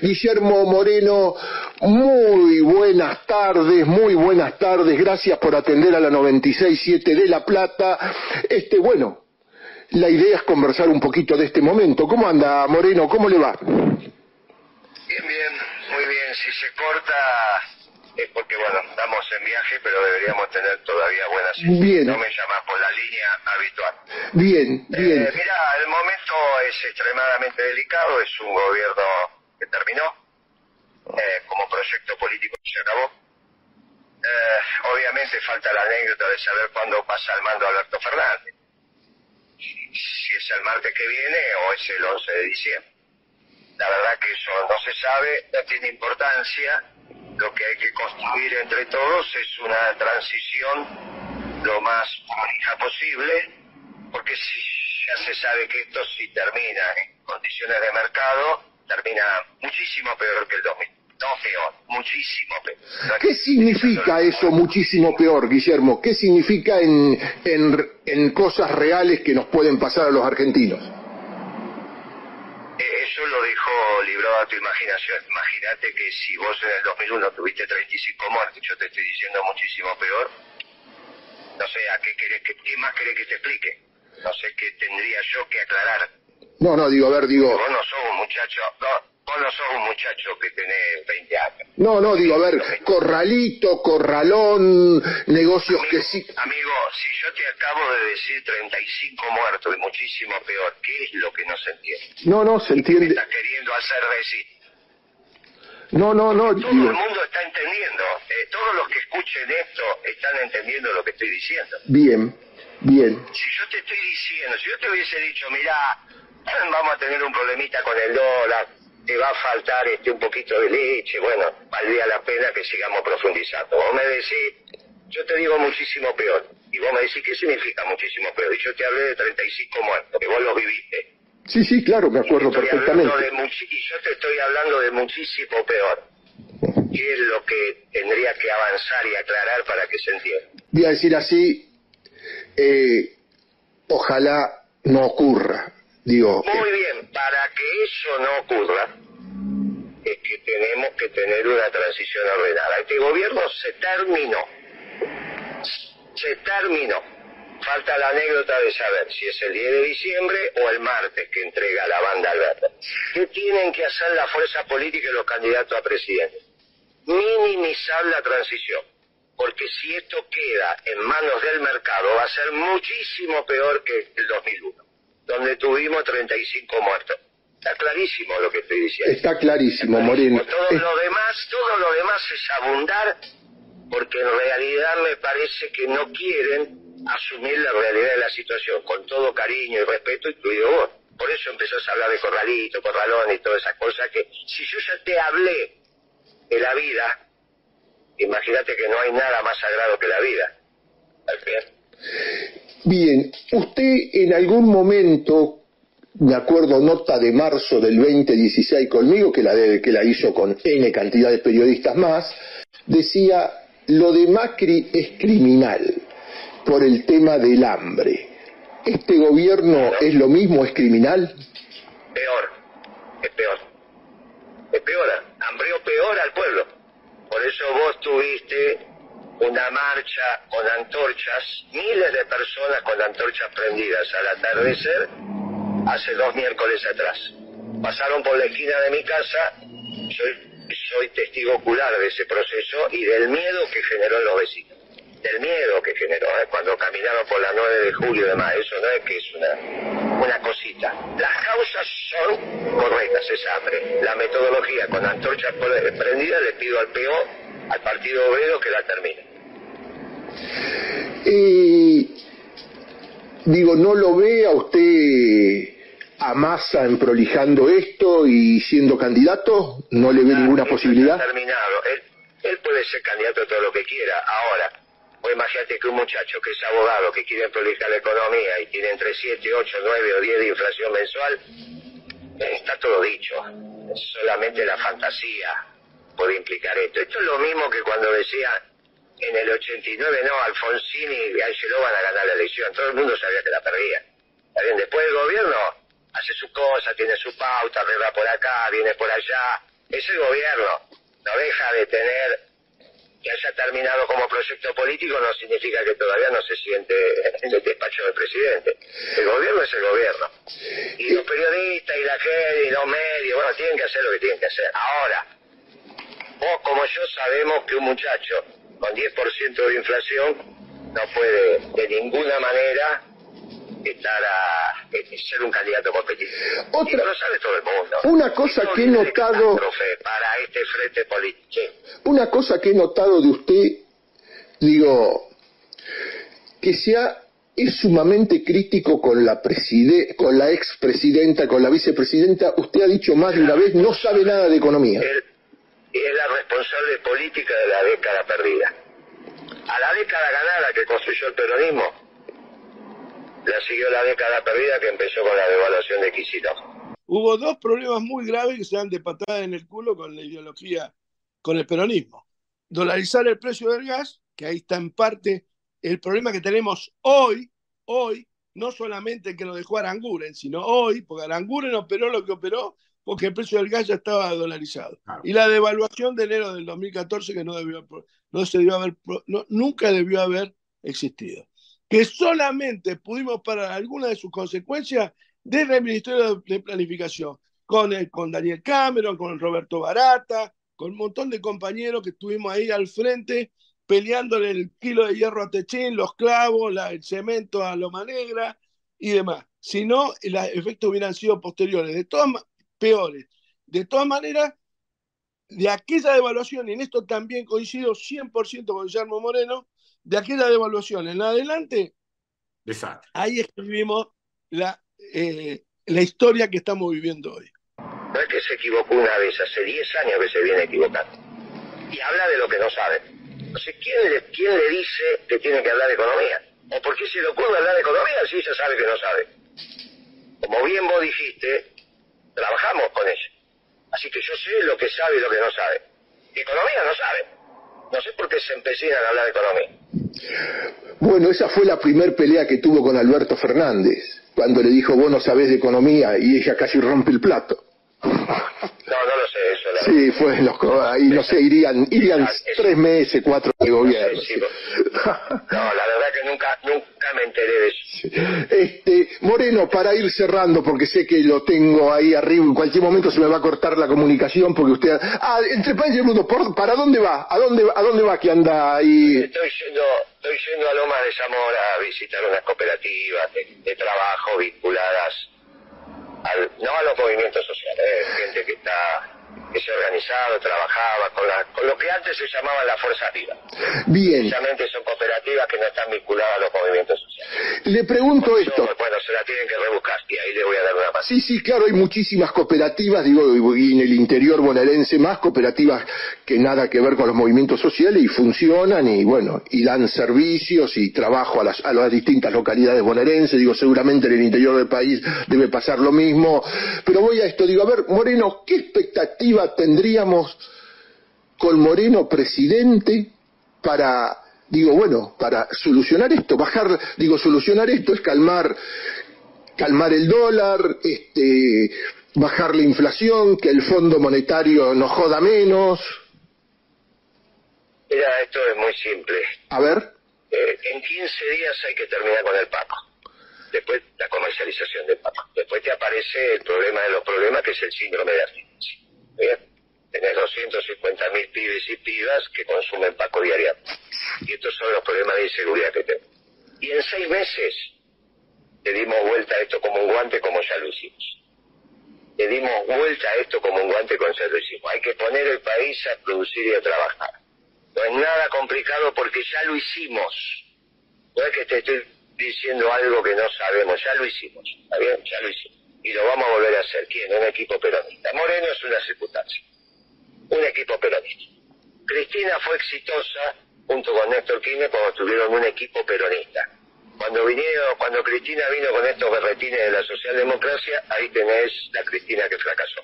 Guillermo Moreno, muy buenas tardes, muy buenas tardes. Gracias por atender a la 96.7 de La Plata. Este, bueno, la idea es conversar un poquito de este momento. ¿Cómo anda, Moreno? ¿Cómo le va? Bien, bien, muy bien. Si se corta es porque, bueno, estamos en viaje, pero deberíamos tener todavía buenas Bien. No me llamas por la línea habitual. Bien, bien. Eh, mira, el momento es extremadamente delicado. Es un gobierno que terminó. Eh, como proyecto político se acabó. Eh, obviamente falta la anécdota de saber cuándo pasa el mando Alberto Fernández si es el martes que viene o es el 11 de diciembre. La verdad que eso no se sabe, no tiene importancia. Lo que hay que construir entre todos es una transición lo más prolija posible, porque si ya se sabe que esto si termina en condiciones de mercado, termina muchísimo peor que el 2000. No peor, muchísimo peor. ¿Qué significa eso muchísimo peor, Guillermo? ¿Qué significa en, en, en cosas reales que nos pueden pasar a los argentinos? Eh, eso lo dijo librado a tu imaginación. Imagínate que si vos en el 2001 tuviste 35 muertos, yo te estoy diciendo muchísimo peor. No sé, ¿a qué, querés que, qué más querés que te explique? No sé qué tendría yo que aclarar. No, no, digo, a ver, digo... Vos no sos un muchacho, no, vos no sos un muchacho que tenés 20 años. No, no, digo, a ver, corralito, corralón, negocios amigo, que sí... Amigo, si yo te acabo de decir 35 muertos y muchísimo peor, ¿qué es lo que no se entiende? No, no, se ¿Qué entiende. estás queriendo hacer decir? No, no, no, Todo digo, el mundo está entendiendo. Eh, todos los que escuchen esto están entendiendo lo que estoy diciendo. bien, bien. Si yo te estoy diciendo, si yo te hubiese dicho, mirá, vamos a tener un problemita con el dólar, te va a faltar este un poquito de leche, bueno, valdría la pena que sigamos profundizando. Vos me decís, yo te digo muchísimo peor. Y vos me decís, ¿qué significa muchísimo peor? Y yo te hablé de 35 muertos, que vos los viviste. Sí, sí, claro, me acuerdo hablando perfectamente. de y yo te estoy hablando de muchísimo peor. ¿Qué es lo que tendría que avanzar y aclarar para que se entienda? Voy a decir así, eh, ojalá no ocurra. Digo, Muy eh, bien, para que eso no ocurra, es que tenemos que tener una transición ordenada. Este gobierno se terminó. Se terminó. Falta la anécdota de saber si es el 10 de diciembre o el martes que entrega la banda al verde. ¿Qué tienen que hacer la fuerza política y los candidatos a presidente? Minimizar la transición. Porque si esto queda en manos del mercado, va a ser muchísimo peor que el 2001 donde tuvimos 35 muertos. Está clarísimo lo que estoy diciendo. está clarísimo, Moreno. Todo lo demás, todo lo demás es abundar, porque en realidad me parece que no quieren asumir la realidad de la situación, con todo cariño y respeto, incluido vos. Por eso empezás a hablar de corralito, corralón y todas esas cosas que, si yo ya te hablé de la vida, imagínate que no hay nada más sagrado que la vida. ¿Al fin? Bien, usted en algún momento, me acuerdo nota de marzo del 2016 conmigo, que la, que la hizo con N cantidad de periodistas más, decía, lo de Macri es criminal por el tema del hambre. ¿Este gobierno es lo mismo, es criminal? peor, es peor. Es peor, hambrió peor al pueblo. Por eso vos tuviste una marcha con antorchas, miles de personas con antorchas prendidas al atardecer hace dos miércoles atrás. Pasaron por la esquina de mi casa, soy, soy testigo ocular de ese proceso y del miedo que generó en los vecinos. Del miedo que generó, ¿eh? cuando caminaron por la 9 de julio y demás. Eso no es que es una, una cosita. Las causas son correctas, es hambre. La metodología con antorchas prendidas le pido al PO, al Partido Obrero, que la termine. Eh, digo, ¿no lo ve a usted a Massa emprolijando esto y siendo candidato? ¿No le ve ninguna posibilidad? terminado. Él, él puede ser candidato a todo lo que quiera. Ahora, vos imagínate que un muchacho que es abogado, que quiere prolijar la economía y tiene entre 7, 8, 9 o 10 de inflación mensual, eh, está todo dicho. Es solamente la fantasía puede implicar esto. Esto es lo mismo que cuando decía en el 89, no, Alfonsini y Angelo van a ganar la elección. Todo el mundo sabía que la perdía. ¿Está bien? Después el gobierno hace su cosa, tiene su pauta, arregla por acá, viene por allá, es el gobierno. No deja de tener que haya terminado como proyecto político no significa que todavía no se siente en el despacho del presidente. El gobierno es el gobierno. Y los periodistas y la gente y los medios, bueno, tienen que hacer lo que tienen que hacer. Ahora, vos como yo sabemos que un muchacho con 10% de inflación no puede de ninguna manera estar a, ser un candidato competitivo. Otra, y lo sabe todo el mundo. Una cosa que he notado para este frente político. Una cosa que he notado de usted, digo, que sea es sumamente crítico con la preside, con la expresidenta, con la vicepresidenta. Usted ha dicho más de una vez, no sabe nada de economía. Es la responsable política de la década perdida. A la década ganada que construyó el peronismo, la siguió la década perdida que empezó con la devaluación de Kicillof. Hubo dos problemas muy graves que se dan de patada en el culo con la ideología, con el peronismo. Dolarizar el precio del gas, que ahí está en parte el problema que tenemos hoy, hoy, no solamente que lo dejó Aranguren, sino hoy, porque Aranguren operó lo que operó porque el precio del gas ya estaba dolarizado. Y la devaluación de enero del 2014 que no debió, no se debió haber, nunca debió haber existido que solamente pudimos parar algunas de sus consecuencias desde el Ministerio de Planificación, con, el, con Daniel Cameron, con Roberto Barata, con un montón de compañeros que estuvimos ahí al frente peleándole el kilo de hierro a Techín, los clavos, el cemento a Loma Negra y demás. Si no, los efectos hubieran sido posteriores, de todas peores. De todas maneras, de aquella devaluación, y en esto también coincido 100% con Guillermo Moreno, de aquella devaluación en adelante, Exacto. ahí escribimos la, eh, la historia que estamos viviendo hoy. No es que se equivocó una vez, hace 10 años que se viene equivocando. Y habla de lo que no sabe. Entonces, ¿quién le, ¿quién le dice que tiene que hablar de economía? ¿O por qué se le ocurre hablar de economía si ella sabe que no sabe? Como bien vos dijiste, trabajamos con ella. Así que yo sé lo que sabe y lo que no sabe. Economía no sabe. No sé por qué se empecinan a hablar de economía. Bueno, esa fue la primer pelea que tuvo con Alberto Fernández, cuando le dijo, vos no sabés de economía, y ella casi rompe el plato. No, no lo sé eso. La sí, fue los, ahí no sé, irían, irían ah, tres meses, cuatro de gobierno. no, la verdad que nunca, nunca me enteré de eso. Este, Moreno, para ir cerrando, porque sé que lo tengo ahí arriba, en cualquier momento se me va a cortar la comunicación, porque usted, ah, entre países del mundo, ¿para dónde va? ¿A dónde, a dónde va que anda ahí? Estoy yendo, estoy yendo a Lomas de Zamora a visitar unas cooperativas de trabajo vinculadas no a los movimientos sociales, eh, gente que está que se organizado, trabajaba con, la, con lo que antes se llamaba la fuerza viva. Bien. Precisamente son cooperativas que no están vinculadas a los movimientos sociales. Le pregunto esto. bueno, se la tienen que rebuscar y ahí le voy a dar una más. Sí, sí, claro, hay muchísimas cooperativas, digo, y en el interior bonaerense más cooperativas que nada que ver con los movimientos sociales y funcionan y bueno, y dan servicios y trabajo a las, a las distintas localidades bonaerenses, digo, seguramente en el interior del país debe pasar lo mismo, pero voy a esto, digo, a ver, Moreno, ¿qué tendríamos con Moreno presidente para, digo, bueno, para solucionar esto, bajar, digo, solucionar esto es calmar, calmar el dólar, este, bajar la inflación, que el Fondo Monetario nos joda menos. Mira, esto es muy simple. A ver. Eh, en 15 días hay que terminar con el Paco. Después la comercialización del Paco. Después te aparece el problema de los problemas, que es el síndrome de abstinencia. Bien, tenés 250 mil pibes y pibas que consumen Paco diariamente. Y estos son los problemas de inseguridad que tenemos. Y en seis meses le dimos vuelta a esto como un guante como ya lo hicimos. Le dimos vuelta a esto como un guante como ya lo hicimos. Hay que poner el país a producir y a trabajar. No es nada complicado porque ya lo hicimos. No es que te estoy diciendo algo que no sabemos, ya lo hicimos. ¿Está bien? Ya lo hicimos y lo vamos a volver a hacer. ¿Quién? Un equipo peronista. Moreno es una circunstancia. Un equipo peronista. Cristina fue exitosa junto con Néstor Kirchner cuando tuvieron un equipo peronista. Cuando vinieron, cuando Cristina vino con estos berretines de la socialdemocracia, ahí tenés la Cristina que fracasó.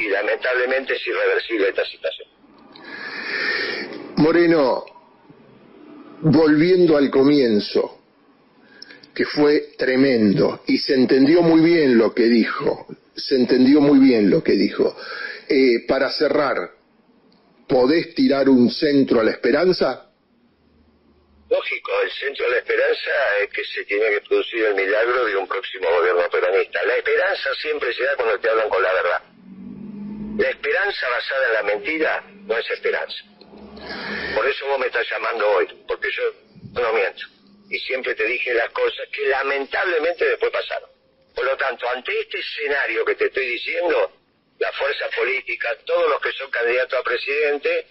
Y lamentablemente es irreversible esta situación. Moreno, volviendo al comienzo, que fue tremendo y se entendió muy bien lo que dijo, se entendió muy bien lo que dijo. Eh, para cerrar, ¿podés tirar un centro a la esperanza? Lógico, el centro de la esperanza es que se tiene que producir el milagro de un próximo gobierno peronista. La esperanza siempre se da cuando te hablan con la verdad. La esperanza basada en la mentira no es esperanza. Por eso vos me estás llamando hoy, porque yo no miento. Y siempre te dije las cosas que lamentablemente después pasaron. Por lo tanto, ante este escenario que te estoy diciendo, la fuerza política, todos los que son candidatos a presidente,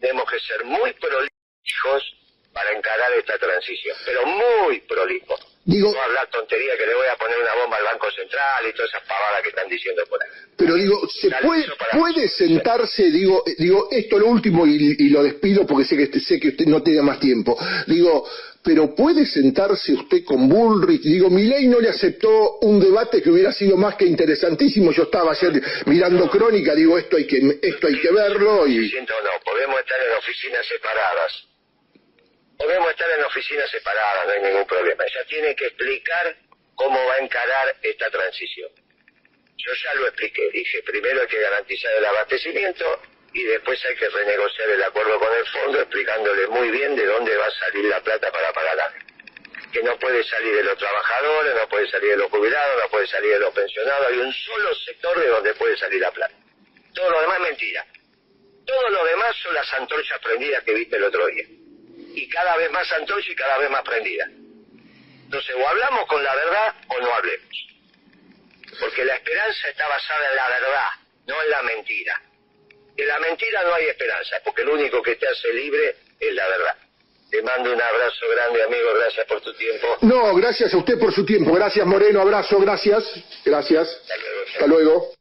tenemos que ser muy prolijos para encarar esta transición, pero muy prolijo. Digo, no hablar tontería que le voy a poner una bomba al Banco Central y todas esas pavadas que están diciendo por ahí. Pero digo, ¿se puede, puede sentarse, digo, digo, esto lo último y, lo despido porque sé que sé que usted no tiene más tiempo. Digo, pero puede sentarse usted con Bullrich, digo, mi ley no le aceptó un debate que hubiera sido más que interesantísimo. Yo estaba ayer mirando crónica, digo, esto hay que esto hay que verlo y no, podemos estar en oficinas separadas podemos estar en oficinas separadas, no hay ningún problema. Ella tiene que explicar cómo va a encarar esta transición. Yo ya lo expliqué, dije, primero hay que garantizar el abastecimiento y después hay que renegociar el acuerdo con el fondo explicándole muy bien de dónde va a salir la plata para pagar Que no puede salir de los trabajadores, no puede salir de los jubilados, no puede salir de los pensionados, hay un solo sector de donde puede salir la plata. Todo lo demás es mentira. Todo lo demás son las antorchas prendidas que viste el otro día y cada vez más antorcha y cada vez más prendida. Entonces, o hablamos con la verdad o no hablemos. Porque la esperanza está basada en la verdad, no en la mentira. En la mentira no hay esperanza, porque lo único que te hace libre es la verdad. Te mando un abrazo grande, amigo. Gracias por tu tiempo. No, gracias a usted por su tiempo. Gracias, Moreno. Abrazo, gracias. Gracias. Hasta luego. Hasta luego.